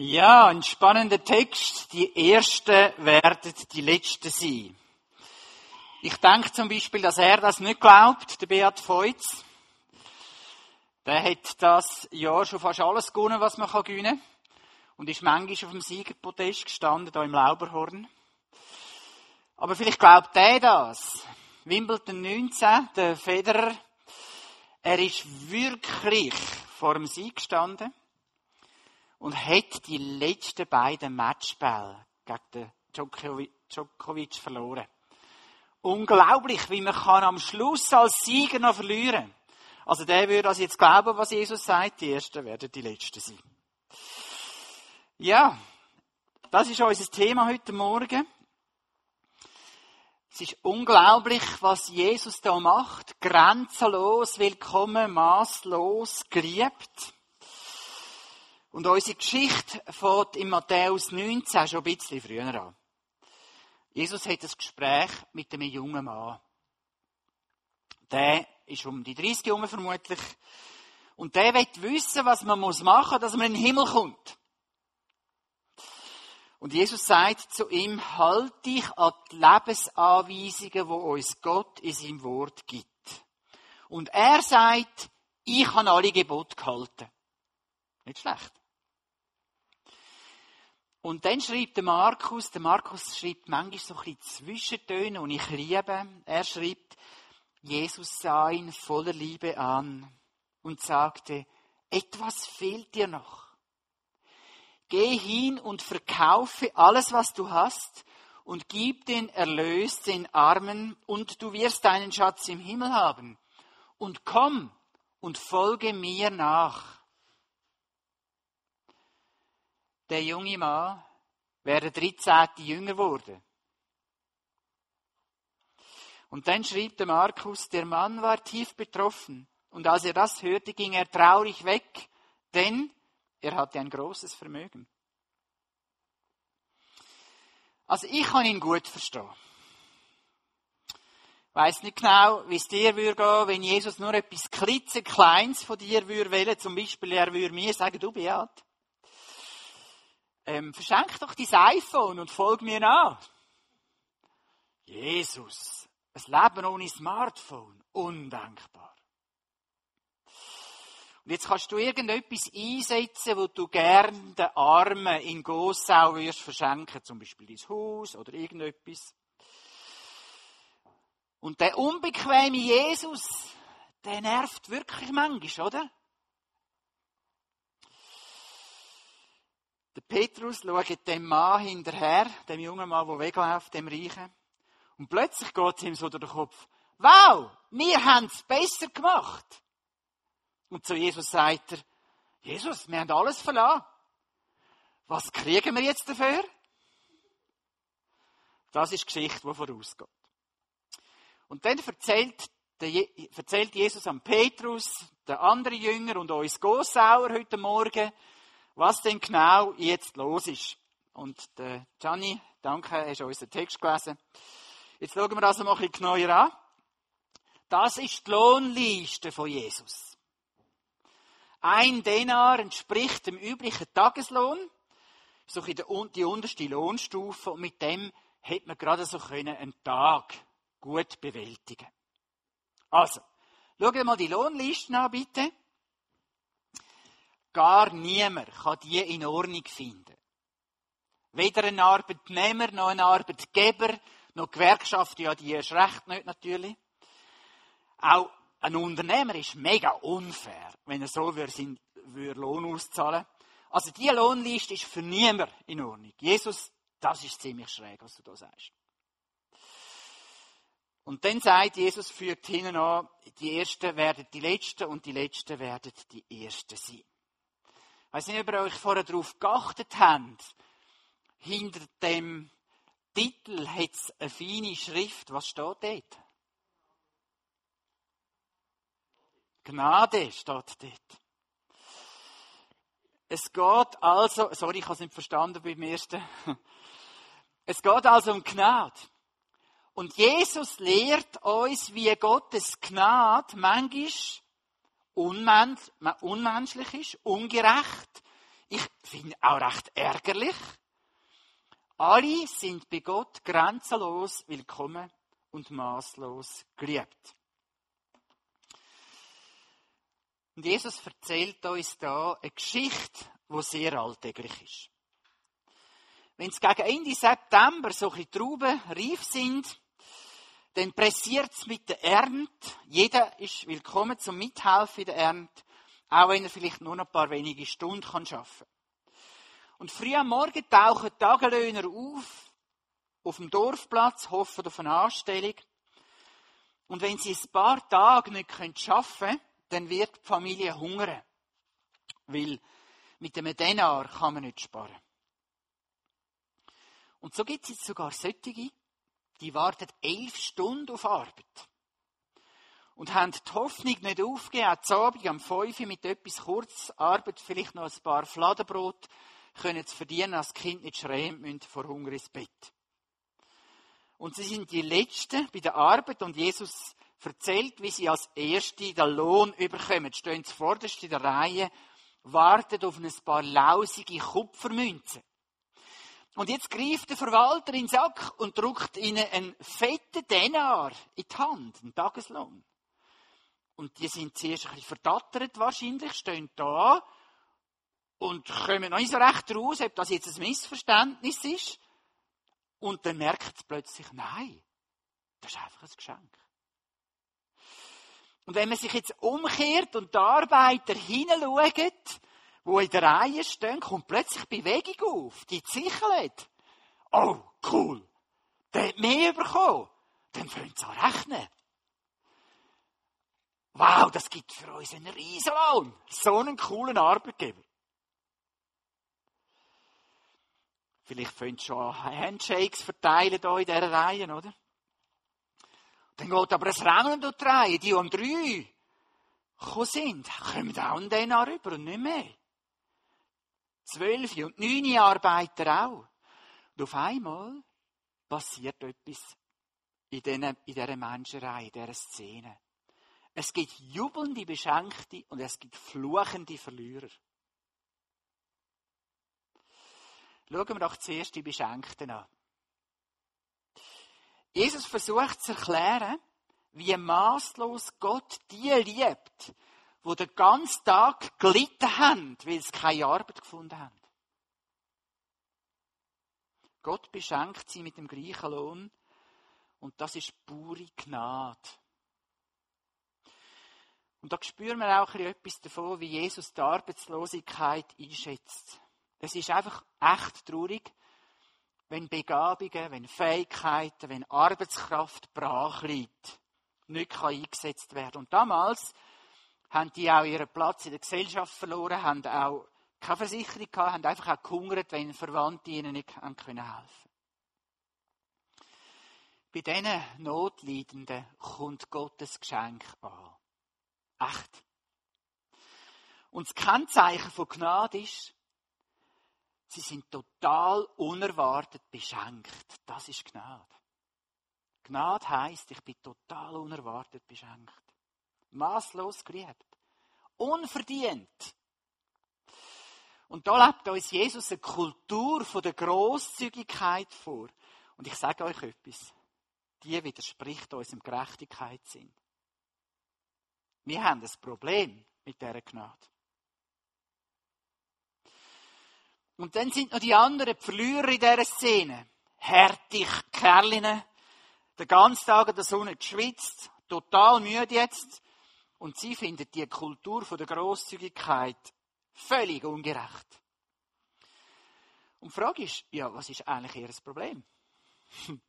Ja, ein spannender Text. Die Ersten werden die Letzten sein. Ich denke zum Beispiel, dass er das nicht glaubt, der Beat Feutz. Der hat das Jahr schon fast alles gewonnen, was man gewinnen kann. Und ist manchmal auf dem Siegerpodest gestanden, da im Lauberhorn. Aber vielleicht glaubt er das. Wimbledon 19, der Federer, er ist wirklich vor dem Sieg gestanden und hat die letzten beiden Matchbälle gegen den Djokovic, verloren. Unglaublich, wie man kann am Schluss als Sieger noch verlieren. Also der würde also jetzt glauben, was Jesus sagt, die Ersten werden die Letzten sein. Ja, das ist unser Thema heute Morgen. Es ist unglaublich, was Jesus da macht. Grenzenlos, willkommen, maßlos, geliebt. Und unsere Geschichte fängt in Matthäus 19 schon ein bisschen früher an. Jesus hat ein Gespräch mit einem jungen Mann. Der ist um die 30 Jahre vermutlich. Und der will wissen, was man machen muss, dass man in den Himmel kommt. Und Jesus sagt zu ihm, halt dich an die Lebensanweisungen, die uns Gott in seinem Wort gibt. Und er sagt, ich habe alle Gebote gehalten. Nicht schlecht. Und dann schreibt der Markus, der Markus schreibt manchmal so ein bisschen Zwischentöne, und ich liebe. Er schreibt, Jesus sah ihn voller Liebe an und sagte, etwas fehlt dir noch. Geh hin und verkaufe alles, was du hast, und gib den Erlös den Armen, und du wirst deinen Schatz im Himmel haben. Und komm und folge mir nach. Der junge Mann wäre der 13. Jünger wurde. Und dann schrieb der Markus, der Mann war tief betroffen, und als er das hörte, ging er traurig weg, denn er hatte ein großes Vermögen. Also ich kann ihn gut verstehen. Weiss nicht genau, wie es dir würde gehen, wenn Jesus nur etwas klitzekleins von dir würde wählen. Zum Beispiel, er würde mir sagen, du Beat, ähm, verschenk doch dein iPhone und folg mir nach. Jesus, ein Leben ohne Smartphone, undenkbar. Und jetzt kannst du irgendetwas einsetzen, wo du gern den Armen in Gossau wirst verschenken, zum Beispiel dein Haus oder irgendetwas. Und der unbequeme Jesus, der nervt wirklich manchmal, oder? Der Petrus schaut dem Mann hinterher, dem jungen Mann, der wegläuft, dem Reichen. Und plötzlich geht es ihm so durch den Kopf, wow, wir haben es besser gemacht. Und zu Jesus sagt er, Jesus, wir haben alles verlassen. Was kriegen wir jetzt dafür? Das ist die Geschichte, die vorausgeht. Und dann erzählt, erzählt Jesus an Petrus, der andere Jünger und uns Gossauer heute Morgen, was denn genau jetzt los ist. Und der Gianni, danke, hast unseren Text gelesen. Jetzt schauen wir das mal ein bisschen genauer an. Das ist die Lohnliste von Jesus. Ein Denar entspricht dem üblichen Tageslohn, so in die unterste Lohnstufe, und mit dem hätte man gerade so können einen Tag gut bewältigen. Also, schauen wir mal die Lohnlisten an, bitte. Gar niemand kann die in Ordnung finden. Weder ein Arbeitnehmer, noch ein Arbeitgeber, noch Gewerkschaft, ja, die erst recht nicht natürlich. Auch ein Unternehmer ist mega unfair, wenn er so würde, würde Lohn auszahlen. Also diese Lohnliste ist für niemand in Ordnung. Jesus, das ist ziemlich schräg, was du da sagst. Und dann sagt Jesus, fügt hinten an, die Ersten werden die Letzten und die Letzten werden die Ersten sein. Ich weiß nicht, ob ihr euch vorher darauf geachtet habt. Hinter dem Titel hat es eine feine Schrift. Was steht dort? Gnade steht dort. Es geht also, sorry, ich habe es nicht verstanden beim ersten. Es geht also um Gnade. Und Jesus lehrt uns, wie Gottes Gnade manchmal unmenschlich ist, ungerecht, Ich finde auch recht ärgerlich. Alle sind bei Gott grenzenlos willkommen und maßlos geliebt. Und Jesus erzählt uns da eine Geschichte, die sehr alltäglich ist. Wenn es gegen Ende September so ein Trauben reif sind, dann pressiert es mit der Ernte. Jeder ist willkommen zum Mithelfen in der Ernte, auch wenn er vielleicht nur noch ein paar wenige Stunden arbeiten kann. Und früh am Morgen tauchen Tagelöhner auf, auf dem Dorfplatz, hoffen auf eine Anstellung. Und wenn sie ein paar Tage nicht arbeiten können, dann wird die Familie hungern. Weil mit dem Denar kann man nicht sparen. Und so gibt es jetzt sogar solche, die warten elf Stunden auf Arbeit. Und haben die Hoffnung nicht aufgegeben, auch zu Abend am 5 mit etwas Kurzarbeit, vielleicht noch ein paar Fladenbrot, können zu verdienen, als Kind nicht schreien müssen vor Hunger ins Bett. Und sie sind die Letzten bei der Arbeit und Jesus erzählt, wie sie als Erste den Lohn überkommen. Sie stehen zuvorderst in der Reihe, warten auf ein paar lausige Kupfermünzen. Und jetzt greift der Verwalter in den Sack und drückt ihnen einen fetten Denar in die Hand, einen Tageslohn. Und die sind zuerst ein bisschen verdattert wahrscheinlich, stehen da und kommen noch nicht so recht raus, ob das jetzt ein Missverständnis ist. Und dann merkt es plötzlich, nein, das ist einfach ein Geschenk. Und wenn man sich jetzt umkehrt und die Arbeiter hinschauen, die in der Reihe stehen, kommt plötzlich Bewegung auf. Die zicheln. Oh, cool. Der hat mehr bekommen. Dann fängt es an rechnen. Wow, das gibt für uns einen Riesenlohn. So einen coolen Arbeitgeber. Vielleicht fängt schon an Handshakes verteilen hier in dieser Reihe, oder? Dann geht aber ein Rennen durch die Reihe. Die um drei gekommen sind, kommen auch an den rüber und nicht mehr. Zwölf und neun Arbeiter auch. Und auf einmal passiert etwas in, dieser Menschenreihe, in dieser Szene. Es gibt jubelnde Beschenkte und es gibt fluchende Verlierer. Schauen wir doch zuerst die Beschenkten an. Jesus versucht zu erklären, wie maßlos Gott die liebt, wo den ganzen Tag gelitten haben, weil sie keine Arbeit gefunden haben. Gott beschenkt sie mit dem gleichen Lohn und das ist pure Gnade. Und da spüren wir auch etwas davon, wie Jesus die Arbeitslosigkeit einschätzt. Es ist einfach echt traurig, wenn Begabungen, wenn Fähigkeiten, wenn Arbeitskraft brach liegt, nicht kann eingesetzt werden. Und damals haben die auch ihren Platz in der Gesellschaft verloren, haben auch keine Versicherung gehabt, haben einfach auch gehungert, wenn Verwandte ihnen nicht helfen können Bei diesen Notleidenden kommt Gottes Geschenk an. Echt. Und das Kennzeichen von Gnade ist, Sie sind total unerwartet beschenkt. Das ist Gnade. Gnade heißt, ich bin total unerwartet beschenkt. Maßlos geliebt. Unverdient. Und da lebt uns Jesus eine Kultur von der Großzügigkeit vor. Und ich sage euch etwas. Die widerspricht unserem Gerechtigkeitssinn. Wir haben ein Problem mit dieser Gnade. Und dann sind noch die anderen die Verlierer in dieser Szene. Härtig Kerline, den ganzen Tag in der Sonne geschwitzt, total müde jetzt. Und sie finden die Kultur der Großzügigkeit völlig ungerecht. Und die Frage ist, ja, was ist eigentlich ihr Problem?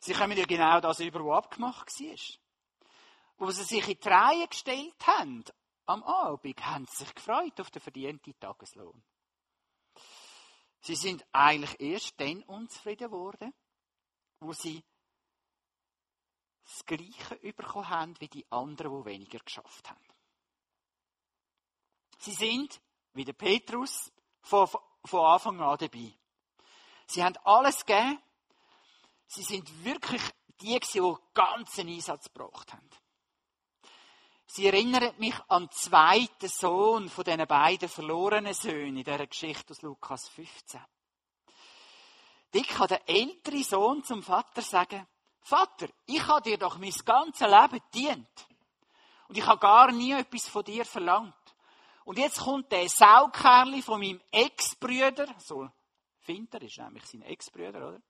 sie kommen ja genau das über, was abgemacht war. Wo sie sich in die Reihe gestellt haben, am Abend, haben sie sich gefreut auf den verdienten Tageslohn. Sie sind eigentlich erst dann unzufrieden geworden, wo sie das Gleiche bekommen haben wie die anderen, die weniger geschafft haben. Sie sind, wie der Petrus, von, von Anfang an dabei. Sie haben alles gegeben. Sie sind wirklich die, die ganzen Einsatz gebracht haben. Sie erinnert mich an den zweiten Sohn von diesen beiden verlorenen Söhnen in dieser Geschichte aus Lukas 15. Dick kann der ältere Sohn zum Vater sagen, Vater, ich habe dir doch mein ganzes Leben dient. Und ich habe gar nie etwas von dir verlangt. Und jetzt kommt der Saukerli von meinem Ex-Brüder, so Finter ist nämlich sein Ex-Brüder, oder?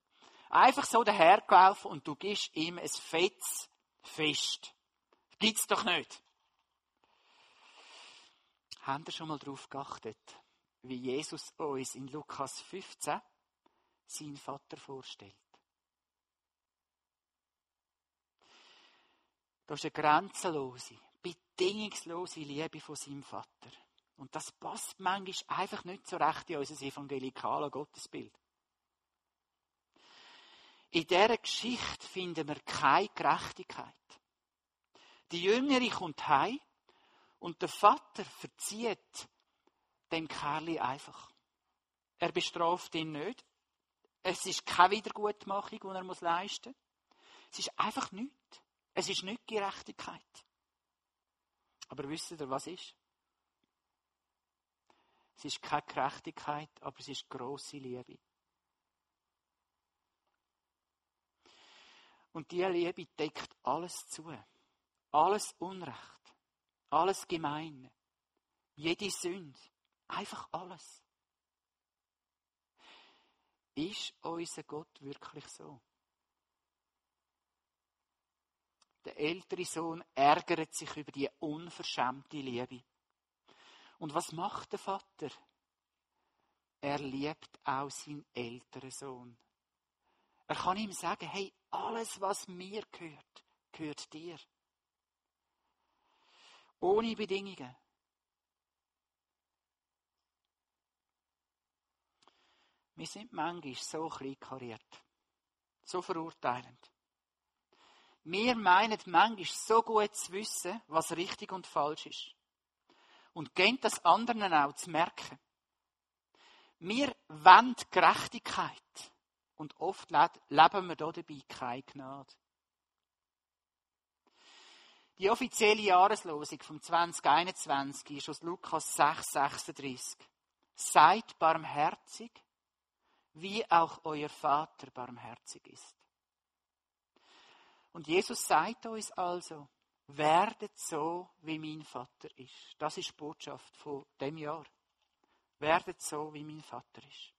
Einfach so dahergelaufen und du gibst ihm ein fettes Fest. Gibt's doch nicht. Habt ihr schon mal darauf geachtet, wie Jesus uns in Lukas 15 seinen Vater vorstellt? Das ist eine grenzenlose, bedingungslose Liebe von seinem Vater. Und das passt manchmal einfach nicht so recht in unser evangelikales Gottesbild. In dieser Geschichte finden wir keine Gerechtigkeit. Die Jüngere kommt heim und der Vater verzieht dem Kerli einfach. Er bestraft ihn nicht. Es ist keine Wiedergutmachung, die er leisten muss. Es ist einfach nichts. Es ist nicht Gerechtigkeit. Aber wisst ihr, was ist? Es ist keine Gerechtigkeit, aber es ist große Liebe. Und diese Liebe deckt alles zu. Alles Unrecht. Alles Gemeine. Jede Sünde. Einfach alles. Ist unser Gott wirklich so? Der ältere Sohn ärgert sich über die unverschämte Liebe. Und was macht der Vater? Er liebt auch seinen älteren Sohn. Er kann ihm sagen, hey, alles, was mir gehört, gehört dir. Ohne Bedingungen. Wir sind manchmal so kleinkariert, so verurteilend. Wir meinen manchmal so gut zu wissen, was richtig und falsch ist. Und gehen das anderen auch zu merken. Wir wollen Gerechtigkeit. Und oft leben wir da dabei keine Gnade. Die offizielle Jahreslosung vom 2021 ist aus Lukas 6, 36. Seid barmherzig, wie auch euer Vater barmherzig ist. Und Jesus sagt uns also, werdet so, wie mein Vater ist. Das ist die Botschaft von dem Jahr. Werdet so, wie mein Vater ist.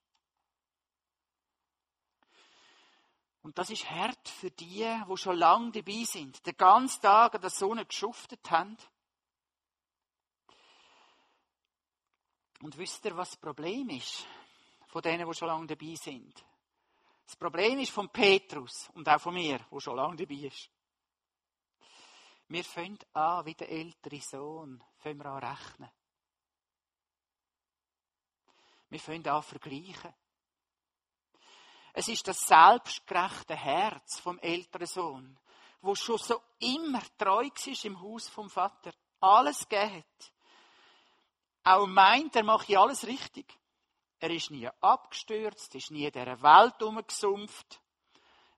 Und das ist hart für die, wo schon lange dabei sind, den ganzen Tag an der Sonne geschuftet haben. Und wisst ihr, was das Problem ist von denen, die schon lange dabei sind? Das Problem ist von Petrus und auch von mir, wo schon lange dabei ist. Wir fangen an, wie der ältere Sohn, fangen wir an rechnen. Wir fangen an vergleichen. Es ist das selbstgerechte Herz vom älteren Sohn, wo schon so immer treu ist im Haus vom Vater, alles geht. Auch meint, er mache alles richtig. Er ist nie abgestürzt, ist nie in dieser Welt umgesumpft.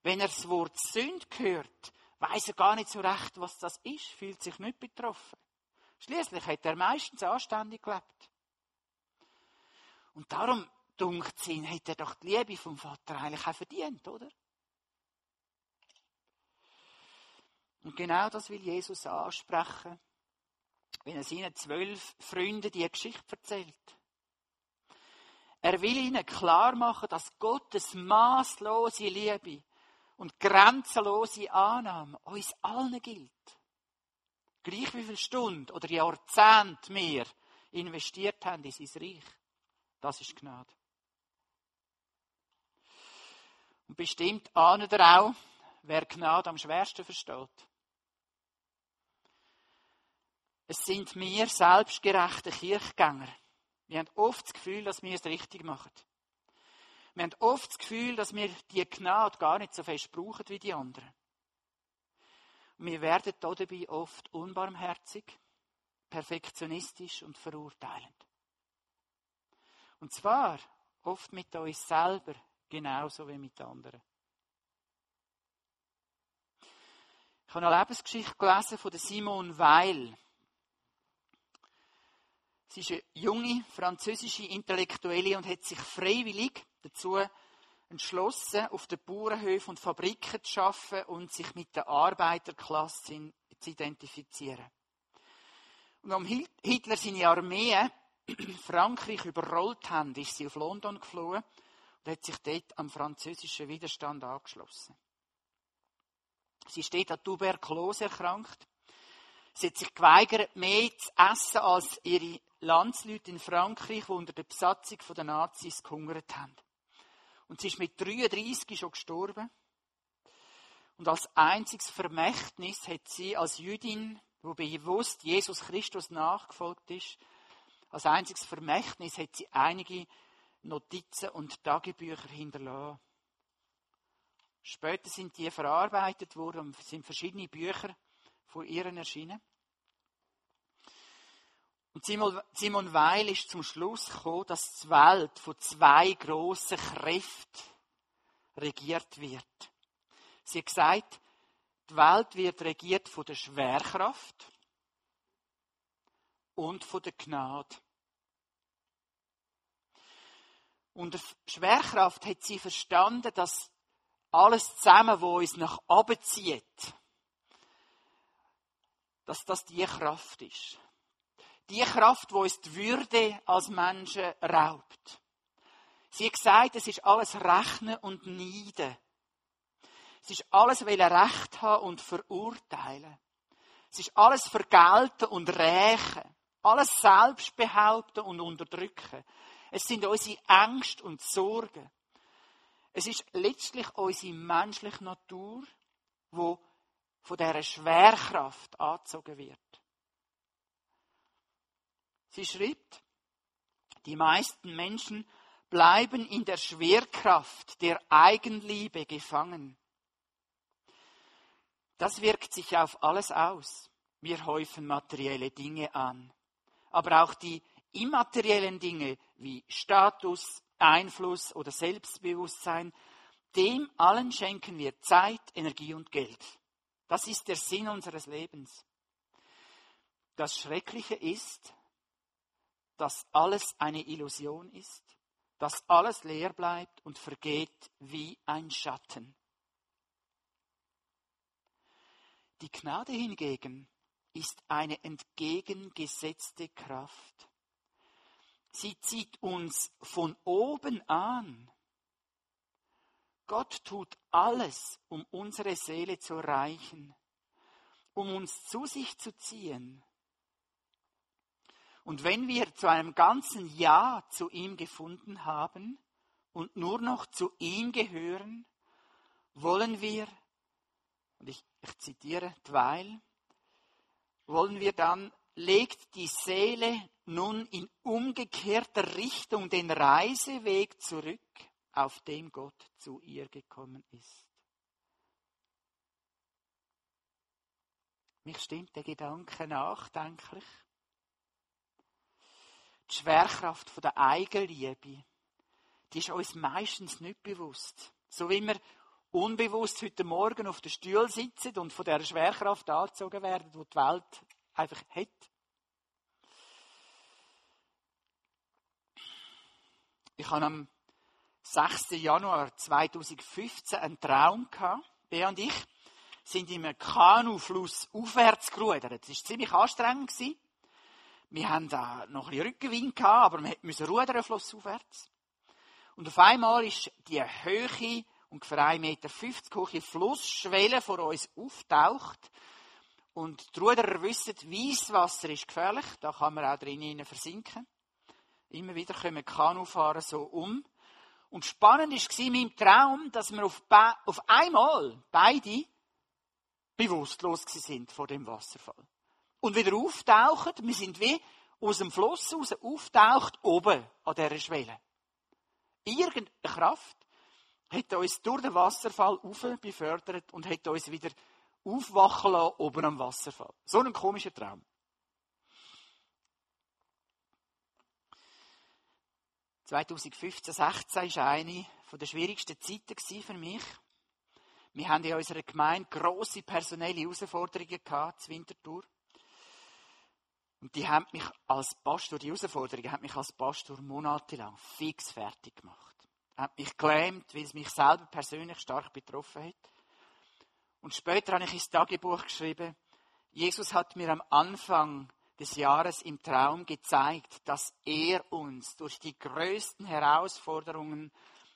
Wenn er das Wort Sünd hört, weiß er gar nicht so recht, was das ist, fühlt sich nicht betroffen. Schließlich hat er meistens anständig gelebt. Und darum dunkt ihn, hat er doch die Liebe vom Vater eigentlich auch verdient, oder? Und genau das will Jesus ansprechen, wenn er seinen zwölf Freunden die Geschichte erzählt. Er will ihnen klar machen, dass Gottes maßlose Liebe und grenzenlose Annahme uns allen gilt. Gleich wie viel Stunden oder Jahrzehnte wir investiert haben in sein Reich. Das ist Gnade. Und bestimmt ahnt ihr auch, wer Gnade am schwersten versteht. Es sind wir selbstgerechte Kirchgänger. Wir haben oft das Gefühl, dass wir es richtig machen. Wir haben oft das Gefühl, dass wir die Gnade gar nicht so fest brauchen wie die anderen. Und wir werden dabei oft unbarmherzig, perfektionistisch und verurteilend. Und zwar oft mit uns selber genauso wie mit anderen. Ich habe eine Lebensgeschichte gelesen von Simon Weil. Sie ist eine junge französische Intellektuelle und hat sich freiwillig dazu entschlossen, auf den Bauernhöfen und Fabriken zu arbeiten und sich mit der Arbeiterklasse zu identifizieren. Und um Hitler seine Armee Frankreich überrollt haben, ist sie auf London geflohen und hat sich dort am französischen Widerstand angeschlossen. Sie steht an Tuberkulose erkrankt. Sie hat sich geweigert, mehr zu essen als ihre Landsleute in Frankreich, die unter der Besatzung der Nazis gehungert haben. Und sie ist mit 33 schon gestorben. Und als einziges Vermächtnis hat sie als Jüdin, wo bewusst Jesus Christus nachgefolgt ist, als einziges Vermächtnis hat sie einige Notizen und Tagebücher hinterlassen. Später sind die verarbeitet worden und sind verschiedene Bücher von ihren erschienen. Und Simon Weil ist zum Schluss gekommen, dass die Welt von zwei grossen Kräften regiert wird. Sie hat gesagt, die Welt wird regiert von der Schwerkraft und von der Gnade. Unter Schwerkraft hat sie verstanden, dass alles zusammen, wo uns nach oben zieht, dass das die Kraft ist. Die Kraft, wo uns die Würde als Menschen raubt. Sie hat gesagt, es ist alles Rechnen und Neiden. Es ist alles will Recht haben und verurteilen. Es ist alles vergelten und rächen. Alles selbst behaupten und unterdrücken. Es sind unsere Ängste und Sorgen. Es ist letztlich unsere menschliche Natur, wo von dieser Schwerkraft angezogen wird. Sie schreibt, die meisten Menschen bleiben in der Schwerkraft der Eigenliebe gefangen. Das wirkt sich auf alles aus. Wir häufen materielle Dinge an. Aber auch die immateriellen Dinge wie Status, Einfluss oder Selbstbewusstsein, dem allen schenken wir Zeit, Energie und Geld. Das ist der Sinn unseres Lebens. Das Schreckliche ist, dass alles eine Illusion ist, dass alles leer bleibt und vergeht wie ein Schatten. Die Gnade hingegen ist eine entgegengesetzte Kraft. Sie zieht uns von oben an. Gott tut alles, um unsere Seele zu erreichen, um uns zu sich zu ziehen. Und wenn wir zu einem ganzen Ja zu ihm gefunden haben und nur noch zu ihm gehören, wollen wir, und ich, ich zitiere Dweil, wollen wir dann, legt die Seele nun in umgekehrter Richtung den Reiseweg zurück, auf dem Gott zu ihr gekommen ist. Mich stimmt der Gedanke nachdenklich. Die Schwerkraft der Eigenliebe, die ist uns meistens nicht bewusst. So wie wir unbewusst heute Morgen auf dem Stuhl sitzen und von der Schwerkraft angezogen werden, die die Welt einfach hat. Ich habe am 6. Januar 2015 einen Traum gehabt. Bea und ich sind in einem Kanufluss aufwärts gerudert. Es war ziemlich anstrengend. Wir haben da noch ein bisschen Rückenwind gehabt, aber wir mussten rudern, flussaufwärts. Und auf einmal ist die Höhe, ungefähr 1,50 Meter hohe Flussschwelle vor uns auftaucht. Und die Ruderer wissen, Weisswasser ist gefährlich, da kann man auch drinnen versinken. Immer wieder kommen Kanufahrer so um. Und spannend war in meinem Traum, dass wir auf, auf einmal beide bewusstlos sind vor dem Wasserfall. Und wieder auftauchen, wir sind wie aus dem Fluss raus auftaucht, oben an dieser Schwelle. Irgendeine Kraft hat uns durch den Wasserfall befördert und hat uns wieder aufwachen lassen oben am Wasserfall. So ein komischer Traum. 2015, 16 war eine der schwierigsten Zeiten für mich. Wir haben in unserer Gemeinde grosse personelle Herausforderungen gehabt, zur Wintertour. Und die haben mich als Pastor, die Herausforderung hat mich als Pastor monatelang fix fertig gemacht. Hat mich gelähmt, weil es mich selber persönlich stark betroffen hat. Und später habe ich ins Tagebuch geschrieben, Jesus hat mir am Anfang des Jahres im Traum gezeigt, dass er uns durch die größten Herausforderungen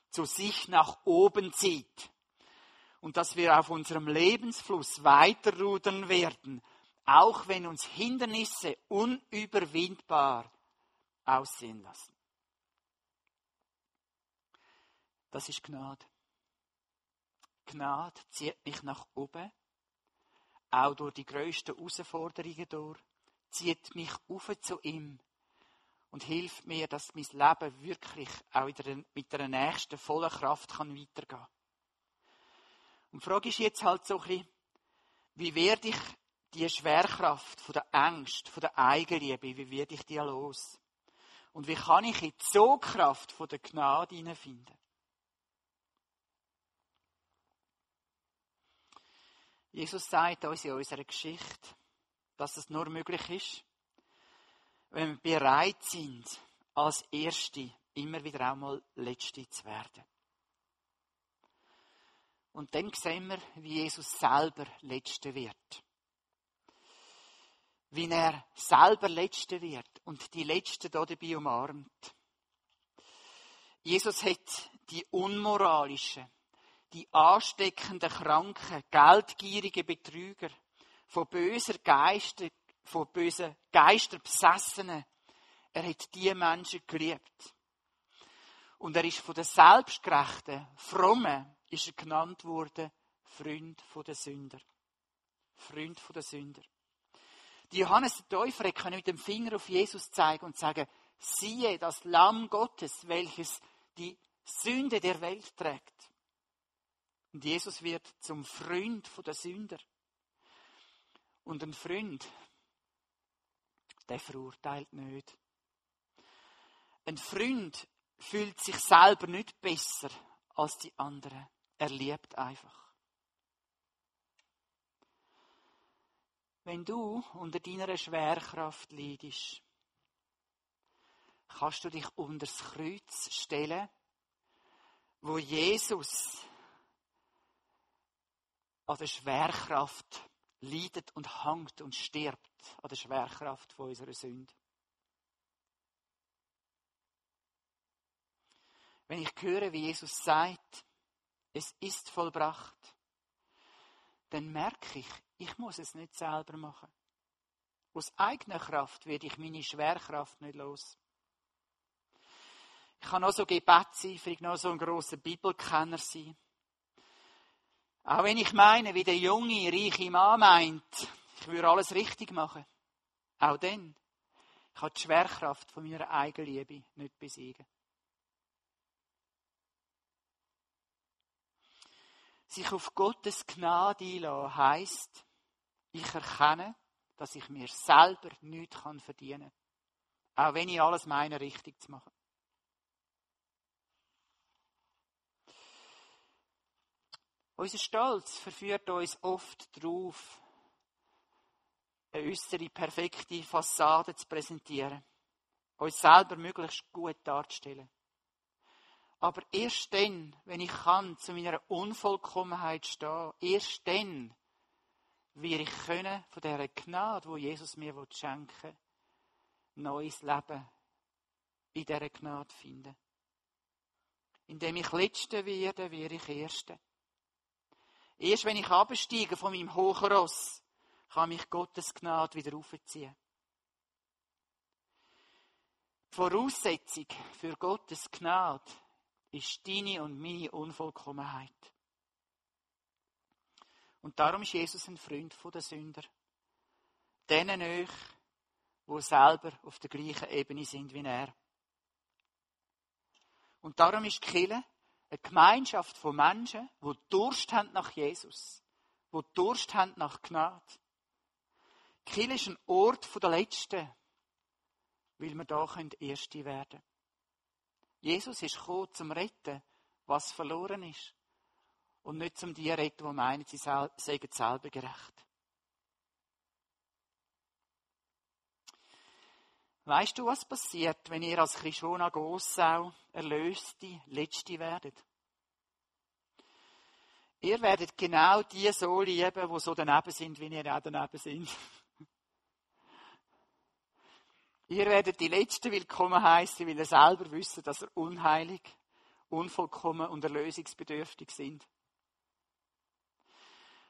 zu sich nach oben zieht und dass wir auf unserem Lebensfluss weiterrudern werden, auch wenn uns Hindernisse unüberwindbar aussehen lassen. Das ist Gnade. Gnade zieht mich nach oben, auch durch die grössten Herausforderungen durch, zieht mich auf zu ihm und hilft mir, dass mein Leben wirklich auch mit der nächsten vollen Kraft kann weitergehen kann. Und die Frage ist jetzt halt so ein bisschen, wie werde ich die Schwerkraft von der Angst, von der Eigenliebe, wie werde ich die los? Und wie kann ich in die Sogkraft von der Gnade hineinfinden? Jesus sagt uns in unserer Geschichte, dass es nur möglich ist, wenn wir bereit sind, als Erste immer wieder einmal Letzte zu werden. Und dann sehen wir, wie Jesus selber Letzte wird wie er selber Letzte wird und die Letzte da dabei umarmt. Jesus hat die unmoralischen, die ansteckenden Kranken, geldgierigen Betrüger, von böser Geister, von bösen Geister besessenen, er hat die Menschen geliebt. Und er ist von den Selbstgerechten, Frommen, ist er genannt worden, Freund der Sünder. Freund der Sünder. Die Johannes der Täufer können mit dem Finger auf Jesus zeigen und sagen, siehe das Lamm Gottes, welches die Sünde der Welt trägt. Und Jesus wird zum Freund der Sünder. Und ein Freund, der verurteilt nicht. Ein Freund fühlt sich selber nicht besser als die anderen. Er liebt einfach. Wenn du unter deiner Schwerkraft leidest, kannst du dich unter das Kreuz stellen, wo Jesus an der Schwerkraft leidet und hangt und stirbt an der Schwerkraft von unserer Sünde. Wenn ich höre, wie Jesus sagt, es ist vollbracht, dann merke ich, ich muss es nicht selber machen. Aus eigener Kraft werde ich meine Schwerkraft nicht los. Ich kann noch so gebetseifrig, noch so ein grosser Bibelkenner sein. Auch wenn ich meine, wie der junge, reiche Mann meint, ich würde alles richtig machen. Auch dann. Habe die Schwerkraft von meiner Eigenliebe nicht besiegen. Sich auf Gottes Gnade einlassen heisst, ich erkenne, dass ich mir selber nichts verdienen kann. Auch wenn ich alles meine, richtig zu machen. Unser Stolz verführt uns oft darauf, eine äußere perfekte Fassade zu präsentieren, uns selber möglichst gut darzustellen. Aber erst dann, wenn ich kann, zu meiner Unvollkommenheit stehen, erst dann wie ich können von dieser Gnade, wo Jesus mir schenken will, neues Leben in dieser Gnade finden. Indem ich Letzte werde, werde ich Erste. Erst wenn ich absteige von meinem hohen Ross, kann mich Gottes Gnade wieder aufziehen. Die Voraussetzung für Gottes Gnade ist deine und meine Unvollkommenheit. Und darum ist Jesus ein Freund der Sünder. Denen euch, die selber auf der gleichen Ebene sind wie er. Und darum ist die Kirche eine Gemeinschaft von Menschen, die Durst haben nach Jesus, die Durst haben nach Gnade. Kirche ist ein Ort der Letzten, weil wir da Erste werden können. Jesus ist gekommen, zum Retten, was verloren ist und nicht zum die retten, die meinen, sie seien selber gerecht. Weißt du, was passiert, wenn ihr als Krishona Gossau erlöste Letzte werdet? Ihr werdet genau die so lieben, die so daneben sind, wie ihr auch daneben sind. ihr werdet die Letzten willkommen heißen, weil ihr selber wisst, dass ihr unheilig, unvollkommen und erlösungsbedürftig sind.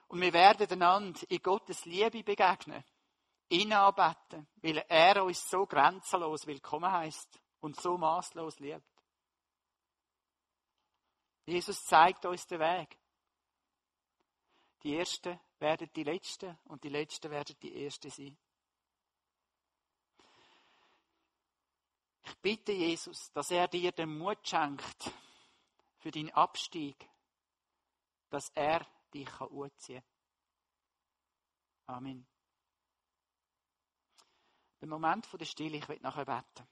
Und wir werden einander in Gottes Liebe begegnen ihn anbeten, weil er uns so grenzenlos willkommen heißt und so maßlos liebt. Jesus zeigt uns den Weg. Die Ersten werden die Letzten und die Letzten werden die Ersten sein. Ich bitte Jesus, dass er dir den Mut schenkt für deinen Abstieg, dass er dich kann. Amen. Den Moment der Stille, ich will nachher beten.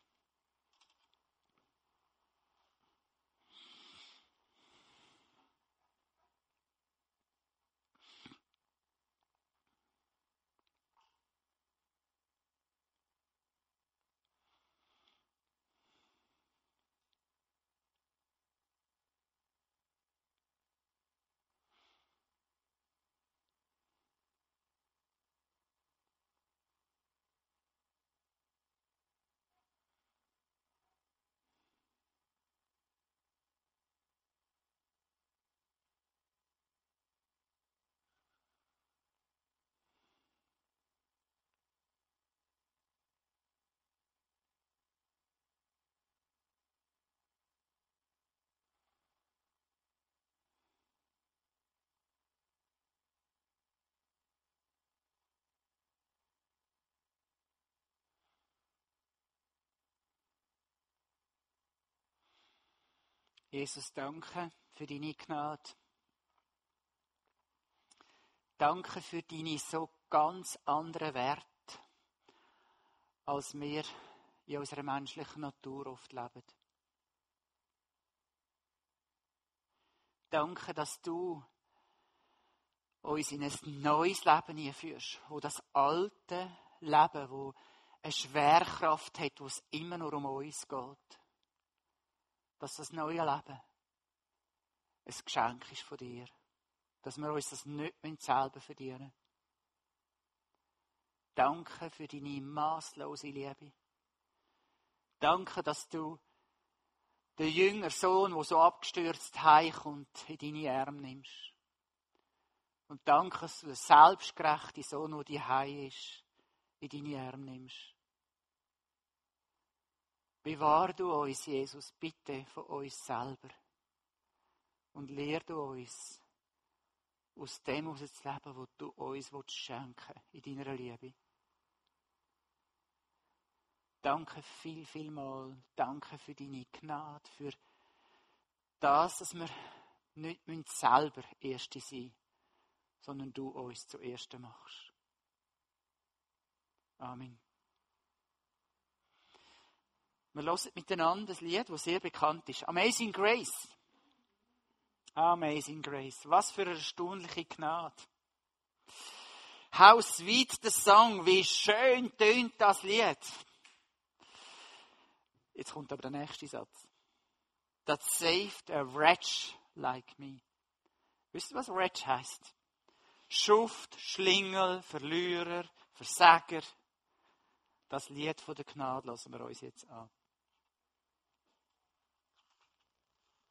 Jesus, danke für deine Gnade. Danke für deine so ganz anderen Werte, als wir in unserer menschlichen Natur oft leben. Danke, dass du uns in ein neues Leben einführst, wo das alte Leben, wo eine Schwerkraft hat, wo es immer nur um uns geht, dass das neue Leben ein Geschenk ist von dir. Dass wir uns das nicht selber verdienen Danke für deine maßlose Liebe. Danke, dass du den jüngeren Sohn, der so abgestürzt heimkommt, in deine Arme nimmst. Und danke, dass du den selbstgerechten Sohn, der die Hei ist, in deine Arme nimmst. Bewahr du uns, Jesus, bitte von uns selber. Und lehr du uns, aus dem aus zu leben, was du uns schenken willst, in deiner Liebe. Danke viel, viel mal. Danke für deine Gnade, für das, dass wir nicht selber Erste sein sondern du uns zuerst machst. Amen. Wir hören miteinander das Lied, das sehr bekannt ist. Amazing Grace. Amazing Grace. Was für eine erstaunliche Gnade. How sweet the song. Wie schön tönt das Lied. Jetzt kommt aber der nächste Satz. That saved a wretch like me. Wisst ihr, was wretch heißt? Schuft, Schlingel, Verlierer, Versager. Das Lied von der Gnade lassen wir uns jetzt an.